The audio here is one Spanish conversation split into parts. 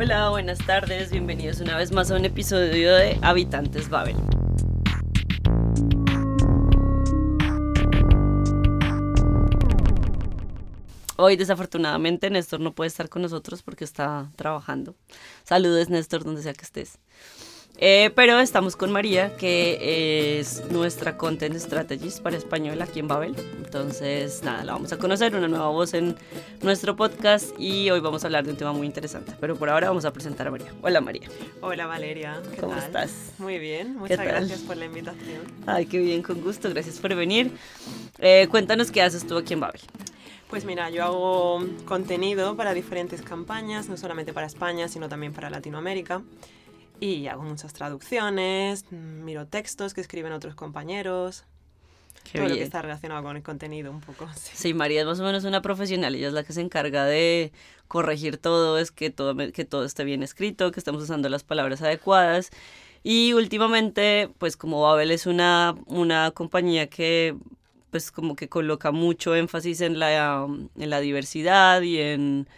Hola, buenas tardes, bienvenidos una vez más a un episodio de Habitantes Babel. Hoy desafortunadamente Néstor no puede estar con nosotros porque está trabajando. Saludos Néstor, donde sea que estés. Eh, pero estamos con María, que es nuestra Content Strategist para español aquí en Babel. Entonces, nada, la vamos a conocer, una nueva voz en nuestro podcast y hoy vamos a hablar de un tema muy interesante. Pero por ahora vamos a presentar a María. Hola María. Hola Valeria. ¿Cómo estás? Muy bien, muchas gracias por la invitación. Ay, qué bien, con gusto, gracias por venir. Eh, cuéntanos qué haces tú aquí en Babel. Pues mira, yo hago contenido para diferentes campañas, no solamente para España, sino también para Latinoamérica. Y hago muchas traducciones, miro textos que escriben otros compañeros. Qué todo lo que está relacionado con el contenido un poco. Sí. María es más o menos una profesional, ella es la que se encarga de corregir todo, es que todo, que todo esté bien escrito, que estamos usando las palabras adecuadas. Y últimamente, pues como Babel es una, una compañía que pues como que coloca mucho énfasis en la, en la diversidad y en,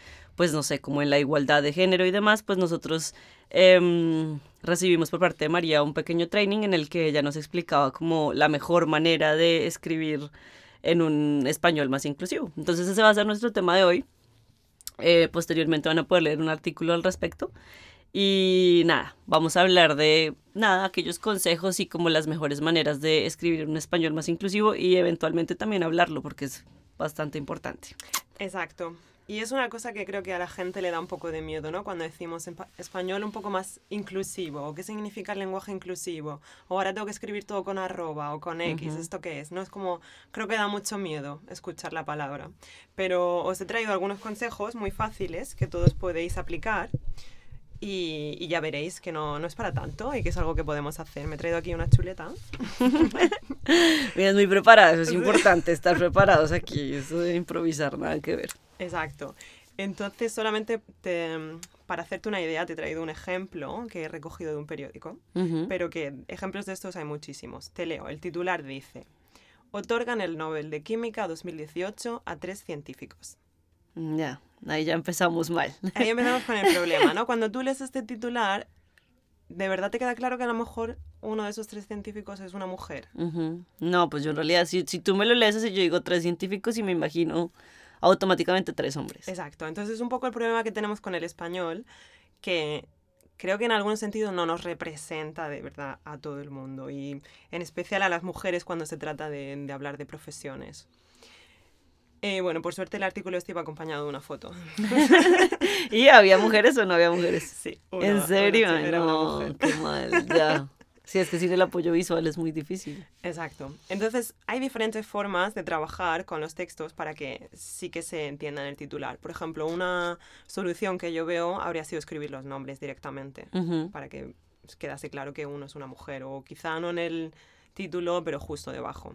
pues no sé, como en la igualdad de género y demás, pues nosotros em, recibimos por parte de María un pequeño training en el que ella nos explicaba como la mejor manera de escribir en un español más inclusivo. Entonces ese va a ser nuestro tema de hoy. Eh, posteriormente van a poder leer un artículo al respecto. Y nada, vamos a hablar de nada, aquellos consejos y como las mejores maneras de escribir un español más inclusivo y eventualmente también hablarlo porque es bastante importante. Exacto. Y es una cosa que creo que a la gente le da un poco de miedo, ¿no? Cuando decimos español un poco más inclusivo, o qué significa el lenguaje inclusivo, o ahora tengo que escribir todo con arroba o con X, ¿esto qué es? No es como, creo que da mucho miedo escuchar la palabra. Pero os he traído algunos consejos muy fáciles que todos podéis aplicar y, ya veréis que no, no, es para tanto y que es algo que podemos hacer. Me he traído aquí una chuleta. Vienes muy preparada, eso es importante, estar preparados aquí. Eso de improvisar, nada que ver. Exacto. Entonces, solamente para hacerte una idea, te he traído un ejemplo que he recogido de un periódico, pero que ejemplos de estos hay muchísimos. Te leo, el titular dice, otorgan el Nobel de Química 2018 a tres científicos. Ya. Ahí ya empezamos mal. Ahí empezamos con el problema, ¿no? Cuando tú lees este titular, ¿de verdad te queda claro que a lo mejor uno de esos tres científicos es una mujer? No, pues yo en realidad, si, si tú me lo lees y yo digo tres científicos y me imagino automáticamente tres hombres. Exacto, entonces es un poco el problema que tenemos con el español, que creo que en algún sentido no nos representa de verdad a todo el mundo y en especial a las mujeres cuando se trata de, de hablar de profesiones. Eh, bueno, por suerte el artículo este iba acompañado de una foto. ¿Y había mujeres o no había mujeres? Sí. ¿En serio? no, qué mal, ya. Sí, es que sin el apoyo visual es muy difícil. Exacto. Entonces, hay diferentes formas de trabajar con los textos para que sí que se entienda el titular. Por ejemplo, una solución que yo veo habría sido escribir los nombres directamente, para que quedase claro que uno es una mujer, o quizá no en el título, pero justo debajo.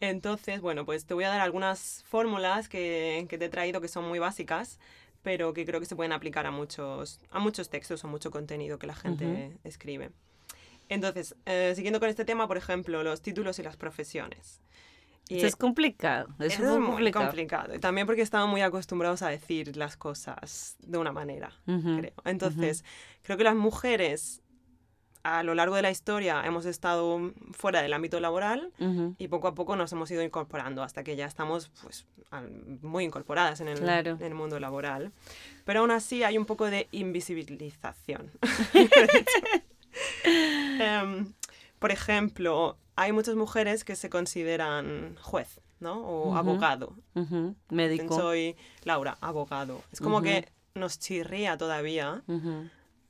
Entonces, bueno, pues te voy a dar algunas fórmulas que, que, te he traído que son muy básicas, pero que creo que se pueden aplicar a muchos, a muchos textos o mucho contenido que la gente escribe. Entonces, eh, siguiendo con este tema, por ejemplo, los títulos y las profesiones. Y es complicado. es muy complicado. Y también porque estamos muy acostumbrados a decir las cosas de una manera, creo. Entonces, creo que las mujeres a lo largo de la historia hemos estado fuera del ámbito laboral y poco a poco nos hemos ido incorporando hasta que ya estamos pues, muy incorporadas en el, en el mundo laboral. Pero aún así hay un poco de invisibilización. Em, por ejemplo, hay muchas mujeres que se consideran juez, ¿no? O abogado. Médico. Soy Laura, abogado. Es como que nos chirría todavía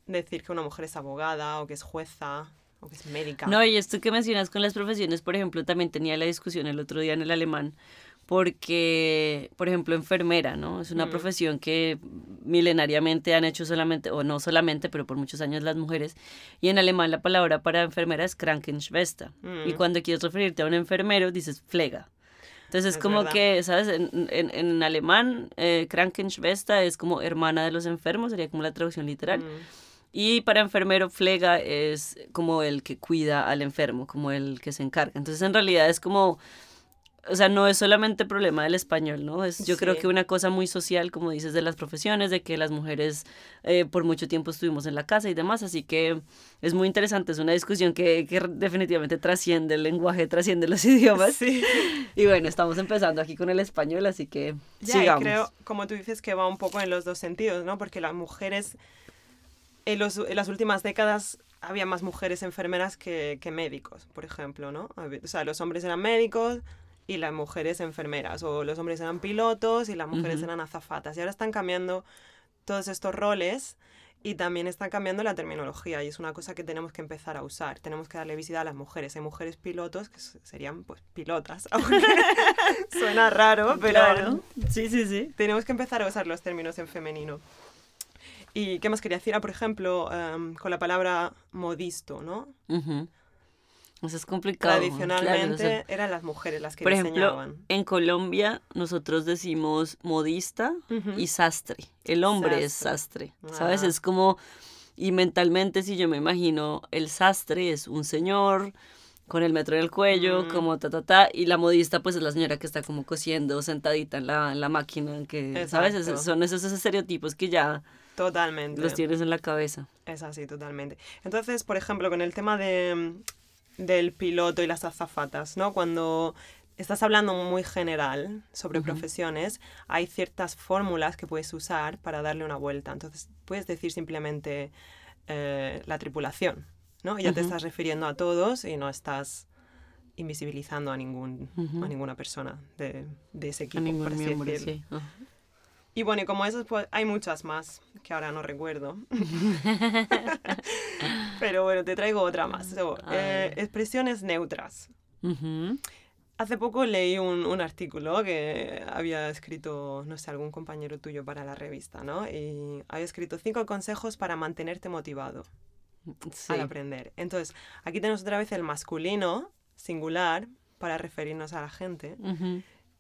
decir que una mujer es abogada o que es jueza o que es médica. No, y esto que mencionas con las profesiones, por ejemplo, también tenía la discusión el otro día en el alemán, porque, por ejemplo, enfermera, ¿no? Es una mm. profesión que milenariamente han hecho solamente, o no solamente, pero por muchos años las mujeres. Y en alemán la palabra para enfermera es Krankenschwester. Y mm. cuando quieres referirte a un enfermero, dices Pfleger. Entonces es, como que, ¿sabes? En, en, en alemán, eh, Krankenschwester es como hermana de los enfermos, sería como la traducción literal. Mm. Y para enfermero, flega es como el que cuida al enfermo, como el que se encarga. Entonces, en realidad es como o sea, no es solamente problema del español, ¿no? Es, yo creo Sí. que una cosa muy social, como dices, de las profesiones, de que las mujeres eh, por mucho tiempo estuvimos en la casa y demás, así que es muy interesante, es una discusión que, que definitivamente trasciende el lenguaje, trasciende los idiomas. Sí. Y bueno, estamos empezando aquí con el español, así que Ya, y sigamos. creo, como tú dices, que va un poco en los dos sentidos, ¿no? Porque las mujeres, en, los- en las últimas décadas había más mujeres enfermeras que, que médicos, por ejemplo, ¿no? O sea, los hombres eran médicos y las mujeres enfermeras, o los hombres eran pilotos y las mujeres eran azafatas. Y ahora están cambiando todos estos roles y también está cambiando la terminología y es una cosa que tenemos que empezar a usar. Tenemos que darle visibilidad a las mujeres. Hay mujeres pilotos que serían pues pilotas, aunque suena raro, pero Claro. Sí, sí, sí. tenemos que empezar a usar los términos en femenino. ¿Y qué más quería decir? Ah, por ejemplo, em, con la palabra modisto, ¿no? Eso es complicado. claro, Tradicionalmente o sea, eran las mujeres las que por ejemplo, diseñaban. en Colombia nosotros decimos modista y sastre. El hombre es sastre, ¿sabes? Ah. Es como, y mentalmente si yo me imagino, el sastre es un señor con el metro en el cuello, Mm. como ta, ta, ta, y la modista pues es la señora que está como cosiendo sentadita en la, en la máquina, que, ¿sabes? Es- son esos estereotipos que ya Totalmente. los tienes en la cabeza. Es así, totalmente. Entonces, por ejemplo, con el tema de, del piloto y las azafatas, ¿no? Cuando estás hablando muy general sobre profesiones, hay ciertas fórmulas que puedes usar para darle una vuelta. Entonces, puedes decir simplemente eh, la tripulación, ¿no? Y ya te estás refiriendo a todos y no estás invisibilizando a, ningún, a ninguna persona de, de ese A equipo, por así miembro, sí. Y bueno, y como esas, pues hay muchas más que ahora no recuerdo. Pero bueno, te traigo otra más. So, eh, expresiones neutras. Hace poco leí un, un artículo que había escrito, no sé, algún compañero tuyo para la revista, ¿no? Y había escrito cinco consejos para mantenerte motivado Sí. al aprender. Entonces, aquí tenemos otra vez el masculino, singular, para referirnos a la gente,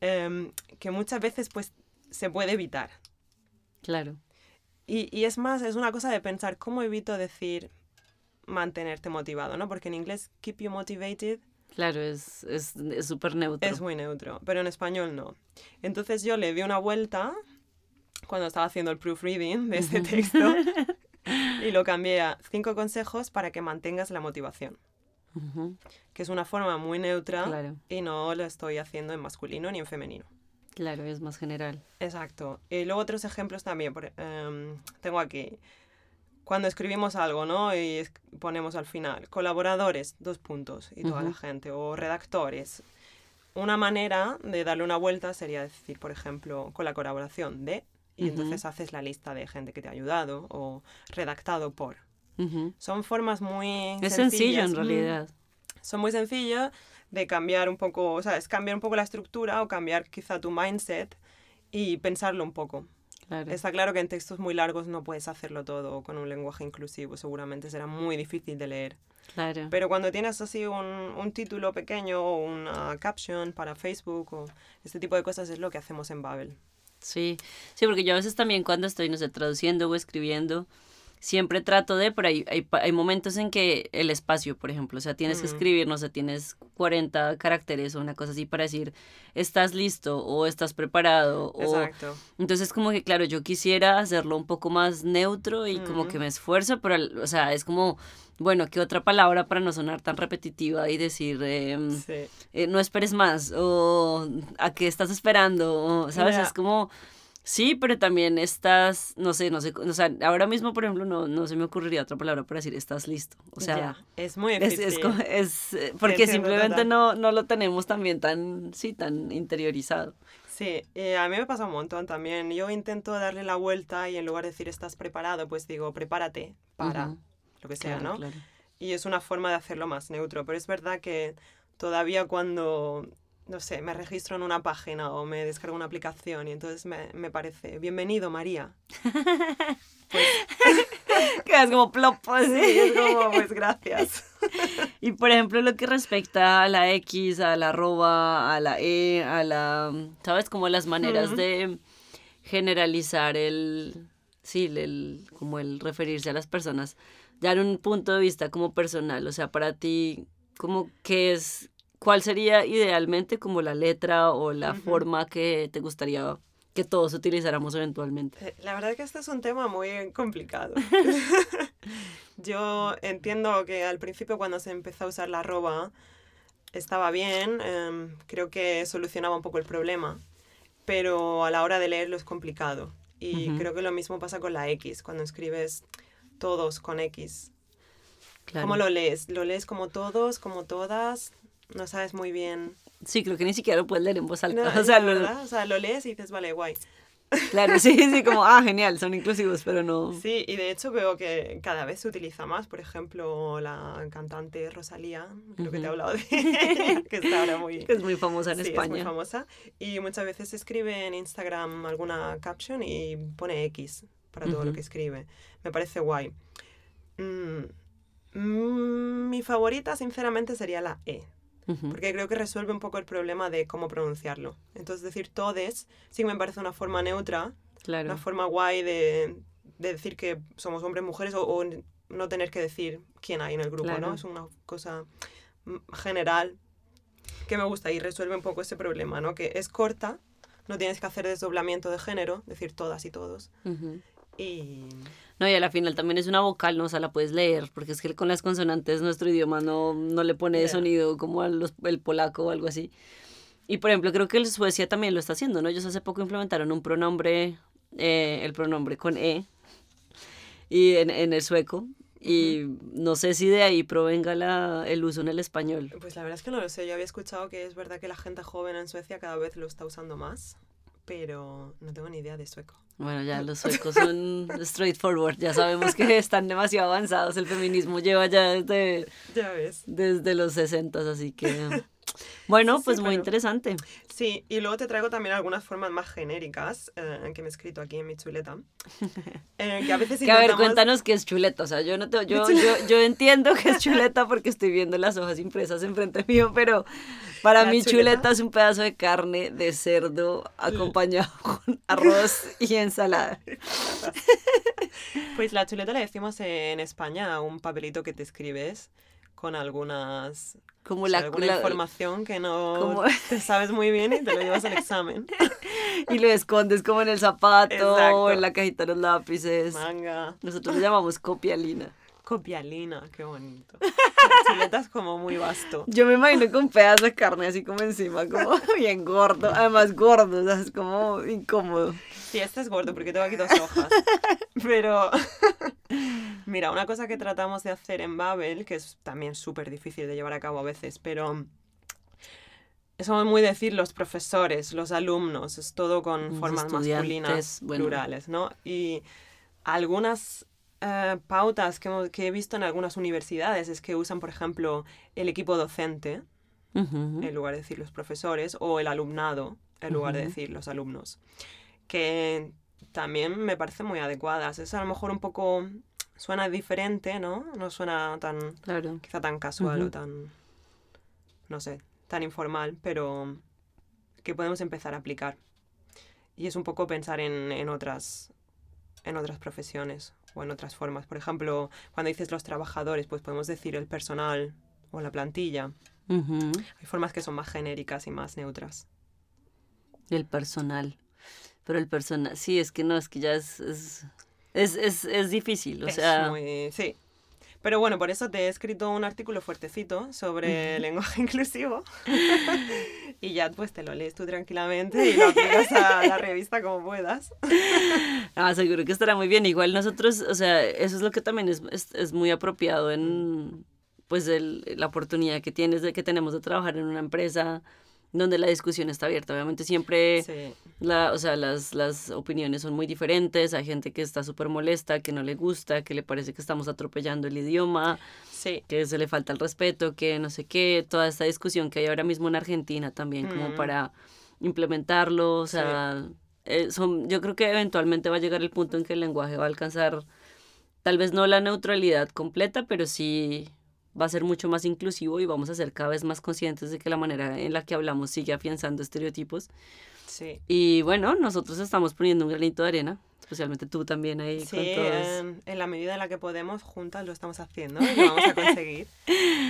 em, que muchas veces pues se puede evitar. Claro. Y, y es más, es una cosa de pensar cómo evito decir mantenerte motivado, ¿no? Porque en inglés keep you motivated Claro, es es es súper neutro. es muy neutro, pero en español no. Entonces yo le di una vuelta cuando estaba haciendo el proofreading de este texto y lo cambié a cinco consejos para que mantengas la motivación, que es una forma muy neutra Claro, y no lo estoy haciendo en masculino ni en femenino. Claro, es más general. Exacto. Y luego otros ejemplos también. por- em, tengo aquí. Cuando escribimos algo, ¿no? Y es- ponemos al final, colaboradores, dos puntos, y toda la gente, o redactores. Una manera de darle una vuelta sería decir, por ejemplo, con la colaboración de, y entonces haces la lista de gente que te ha ayudado, o redactado por. Son formas muy Es sencillo en realidad. Son muy sencillas de cambiar un poco, o sea, es cambiar un poco la estructura o cambiar quizá tu mindset y pensarlo un poco. Claro. Está claro que en textos muy largos no puedes hacerlo todo con un lenguaje inclusivo, seguramente será muy difícil de leer. Claro. Pero cuando tienes así un, un título pequeño o una caption para Facebook o este tipo de cosas es lo que hacemos en Babel. Sí, sí, porque yo a veces también cuando estoy, no sé, traduciendo o escribiendo, siempre trato de, pero hay, hay, hay momentos en que el espacio, por ejemplo, o sea, tienes que escribir, no sé, tienes 40 caracteres o una cosa así para decir, estás listo o estás preparado. O... Exacto. Entonces, como que, claro, yo quisiera hacerlo un poco más neutro y como que me esfuerzo, pero, o sea, es como, bueno, ¿qué otra palabra para no sonar tan repetitiva y decir, em, Sí. eh, no esperes más o a qué estás esperando, o, ¿sabes? Es como, sí, pero también estás, no sé, no sé, o sea, ahora mismo, por ejemplo, no, no se me ocurriría otra palabra para decir estás listo, o sea... Es muy Es, difícil. es, como- es, eh, porque entiendo simplemente no, no lo tenemos también tan, sí, tan interiorizado. Sí, eh, a mí me pasa un montón también. Yo intento darle la vuelta y en lugar de decir estás preparado, pues digo prepárate para lo que sea, claro, ¿no? claro. Y es una forma de hacerlo más neutro, pero es verdad que todavía cuando, no sé, me registro en una página o me descargo una aplicación y entonces me, me parece, bienvenido María. Quedas como plop, así. Sí, es como, pues gracias. Y por ejemplo, lo que respecta a la X, a la arroba, a la E, a la. ¿Sabes? Como las maneras de generalizar el. Sí, el, como el referirse a las personas. Dar un punto de vista como personal. O sea, para ti, como qué es. ¿Cuál sería idealmente como la letra o la forma que te gustaría que todos utilizáramos eventualmente? Eh, la verdad es que este es un tema muy complicado. Yo entiendo que al principio cuando se empezó a usar la arroba estaba bien, em, creo que solucionaba un poco el problema, pero a la hora de leerlo es complicado. Y creo que lo mismo pasa con la X, cuando escribes todos con X. ¿Cómo lo lees? ¿Lo lees como todos, como todas? No sabes muy bien. Sí, creo que ni siquiera lo puedes leer en voz alta. o, sea, lo... o sea, lo lees y dices, vale, guay. Claro, sí, sí, como, ah, genial, son inclusivos, pero no. Sí, y de hecho veo que cada vez se utiliza más. Por ejemplo, la cantante Rosalía, creo que te he hablado de que está ahora muy. Que es muy famosa en sí, España. Es muy famosa. Y muchas veces escribe en Instagram alguna caption y pone X para todo lo que escribe. Me parece guay. Mm, mm, mi favorita, sinceramente, sería la E porque creo que resuelve un poco el problema de cómo pronunciarlo. Entonces, decir todes sí me parece una forma neutra, una forma guay de, de, decir que somos hombres, mujeres o, no tener que decir quién hay en el grupo, ¿no? Es una cosa general que me gusta y resuelve un poco ese problema, ¿no? Que es corta, no tienes que hacer desdoblamiento de género, decir todas y todos. Y no, y a la final también es una vocal, ¿no? O sea, la puedes leer, porque es que con las consonantes nuestro idioma no, no le pone sonido como al el polaco o algo así. Y por ejemplo, creo que el Suecia también lo está haciendo, ¿no? Ellos hace poco implementaron un pronombre, eh, el pronombre con E, y en, en el sueco. Y no sé si de ahí provenga la, el uso en el español. Pues la verdad es que no lo sé. Yo había escuchado que es verdad que la gente joven en Suecia cada vez lo está usando más pero no tengo ni idea de sueco. Bueno, ya los suecos son straightforward, ya sabemos que están demasiado avanzados, el feminismo lleva ya desde, ya ves. desde los 60, así que... Bueno, pues muy interesante. Sí, y luego te traigo también algunas formas más genéricas eh, que me he escrito aquí en mi chuleta. Eh, que a veces que a ver, cuéntanos qué es chuleta. O sea, yo, no te, yo, yo, yo, entiendo que es chuleta porque estoy viendo las hojas impresas enfrente mío, pero para mí chuleta? es un pedazo de carne de cerdo acompañado con arroz y ensalada. Pues la chuleta le decimos en España a un papelito que te escribes con algunas como la, alguna información que no te sabes muy bien y te lo llevas al examen. y lo escondes como en el zapato o en la cajita de los lápices. Manga. Nosotros lo llamamos copialina. Copialina, qué bonito. Chuletas como muy vasto. Yo me imagino con pedazos de carne así como encima, como bien gordo. Además gordo, o sea, es como incómodo. Sí, este es gordo porque tengo aquí dos hojas. Pero, mira, una cosa que tratamos de hacer en Babel, que es también súper difícil de llevar a cabo a veces, pero somos muy decir los profesores, los alumnos, es todo con formas masculinas plurales, ¿no? Y algunas eh, pautas que, que, he visto en algunas universidades es que usan, por ejemplo, el equipo docente en lugar de decir los profesores o el alumnado en lugar de decir los alumnos, que también me parecen muy adecuadas. Es a lo mejor un poco suena diferente, ¿no? No suena tan quizá tan casual o tan no sé, tan informal, pero que podemos empezar a aplicar. Y es un poco pensar en, en otras en otras profesiones o en otras formas. Por ejemplo, cuando dices los trabajadores, pues podemos decir el personal o la plantilla. Hay formas que son más genéricas y más neutras. El personal. Pero el personal, sí, es que no, es que ya es, es, es, es, difícil, o sea... sí, pero bueno, por eso te he escrito un artículo fuertecito sobre lenguaje inclusivo. y ya pues te lo lees tú tranquilamente y lo aplicas a la revista como puedas. ah, seguro que estará muy bien. Igual nosotros, o sea, eso es lo que también es, es, muy apropiado en pues el, la oportunidad que tienes de que tenemos de trabajar en una empresa donde la discusión está abierta. Obviamente siempre, la, o sea, las, las opiniones son muy diferentes. Hay gente que está súper molesta, que no le gusta, que le parece que estamos atropellando el idioma, que se le falta el respeto, que no sé qué. Toda esta discusión que hay ahora mismo en Argentina también, como mm. para implementarlo. O sea, eh, son, yo creo que eventualmente va a llegar el punto en que el lenguaje va a alcanzar, tal vez no la neutralidad completa, pero sí va a ser mucho más inclusivo y vamos a ser cada vez más conscientes de que la manera en la que hablamos sigue afianzando estereotipos. Sí. Y bueno, nosotros estamos poniendo un granito de arena. especialmente tú también ahí Sí, con todos. en, en la medida en la que podemos, juntas lo estamos haciendo y lo vamos a conseguir.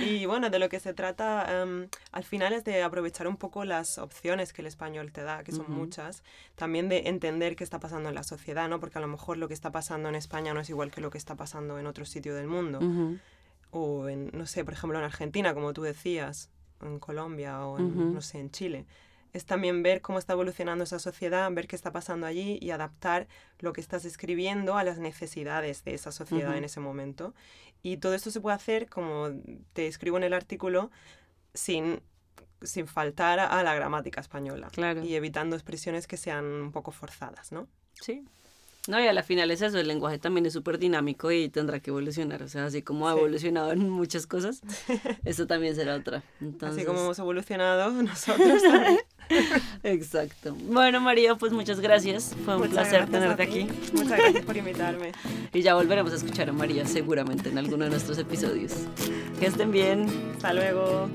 y bueno, de lo que se trata em, al final es de aprovechar un poco las opciones que el español te da, que son Ujú. muchas. También de entender qué está pasando en la sociedad, ¿no? Porque a lo mejor lo que está pasando en España no es igual que lo que está pasando en otro sitio del mundo. Ujú. O en, no sé, por ejemplo, en Argentina, como tú decías, en Colombia o en, Ujú. no sé, en Chile. Es también ver cómo está evolucionando esa sociedad, ver qué está pasando allí y adaptar lo que estás escribiendo a las necesidades de esa sociedad Ujú. en ese momento. Y todo esto se puede hacer, como te escribo en el artículo, sin, sin faltar a la gramática española. Claro. Y evitando expresiones que sean un poco forzadas, ¿no? Sí. No, y a la final es eso, el lenguaje también es súper dinámico y tendrá que evolucionar. O sea, así como ha evolucionado en muchas cosas, eso también será otra. Entonces... Así como hemos evolucionado nosotros también. Exacto. Bueno, María, pues muchas gracias. Fue un placer tenerte aquí. Muchas gracias por invitarme. Y ya volveremos a escuchar a María seguramente en alguno de nuestros episodios. Que estén bien. Hasta luego.